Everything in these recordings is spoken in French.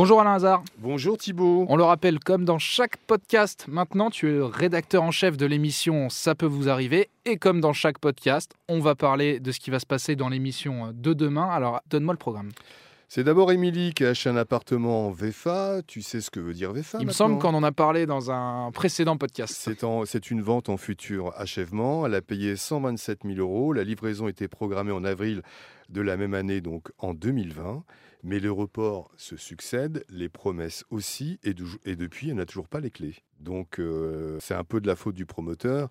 Bonjour Alain Hazard. Bonjour Thibault. On le rappelle, comme dans chaque podcast, maintenant tu es rédacteur en chef de l'émission Ça peut vous arriver. Et comme dans chaque podcast, on va parler de ce qui va se passer dans l'émission de demain. Alors donne-moi le programme. C'est d'abord Émilie qui a acheté un appartement en VFA. Tu sais ce que veut dire VFA Il me semble qu'on en a parlé dans un précédent podcast. C'est une vente en futur achèvement. Elle a payé 127 000 euros. La livraison était programmée en avril de la même année, donc en 2020. Mais le report se succède, les promesses aussi, et, depuis, elle n'a toujours pas les clés. Donc euh, c'est un peu de la faute du promoteur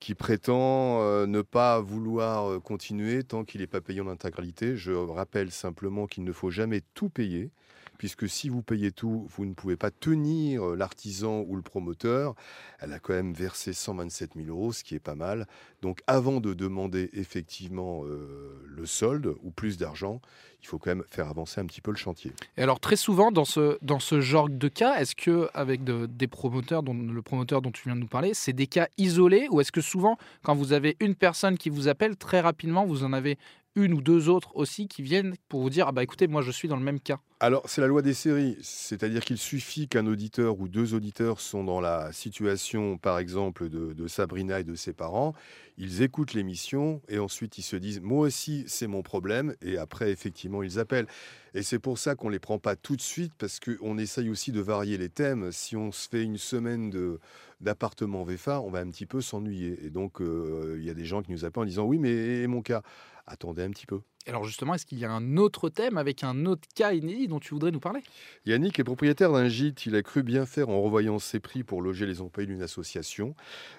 qui prétend euh, ne pas vouloir euh, continuer tant qu'il n'est pas payé en intégralité. Je rappelle simplement qu'il ne faut jamais tout payer puisque si vous payez tout, vous ne pouvez pas tenir euh, l'artisan ou le promoteur. Elle a quand même versé 127 000 euros, ce qui est pas mal. Donc avant de demander effectivement euh, le solde ou plus d'argent, il faut quand même faire avancer un petit peu le chantier. Et alors très souvent dans ce, dans ce genre de cas, est-ce que avec des promoteurs, dont le promoteur dont tu viens de nous parler, c'est des cas isolés ou est-ce que souvent quand vous avez une personne qui vous appelle très rapidement, vous en avez une ou deux autres aussi qui viennent pour vous dire ah bah écoutez moi je suis dans le même cas. Alors c'est la loi des séries, c'est-à-dire qu'il suffit qu'un auditeur ou deux auditeurs sont dans la situation par exemple de, Sabrina et de ses parents, ils écoutent l'émission et ensuite ils se disent moi aussi c'est mon problème et après effectivement ils appellent. Et c'est pour ça qu'on les prend pas tout de suite parce qu'on essaye aussi de varier les thèmes. Si on se fait une semaine de d'appartement VFA, on va un petit peu s'ennuyer. Et donc, euh, il y a des gens qui nous appellent en disant Oui, mais mon cas? Attendez un petit peu. Alors justement, est-ce qu'il y a un autre thème avec un autre cas inédit dont tu voudrais nous parler? Yannick est propriétaire d'un gîte. Il a cru bien faire en revoyant ses prix pour loger les employés d'une association.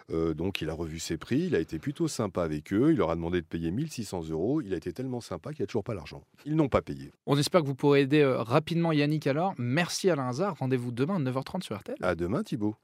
Euh, donc il a revu ses prix. Il a été plutôt sympa avec eux. Il leur a demandé de payer 1600 euros. Il a été tellement sympa qu'il n'y a toujours pas l'argent. Ils n'ont pas payé. On espère que vous pourrez aider euh, rapidement Yannick alors. Merci Alain Hazard. Rendez-vous demain à 9h30 sur RTL. À demain Thibault.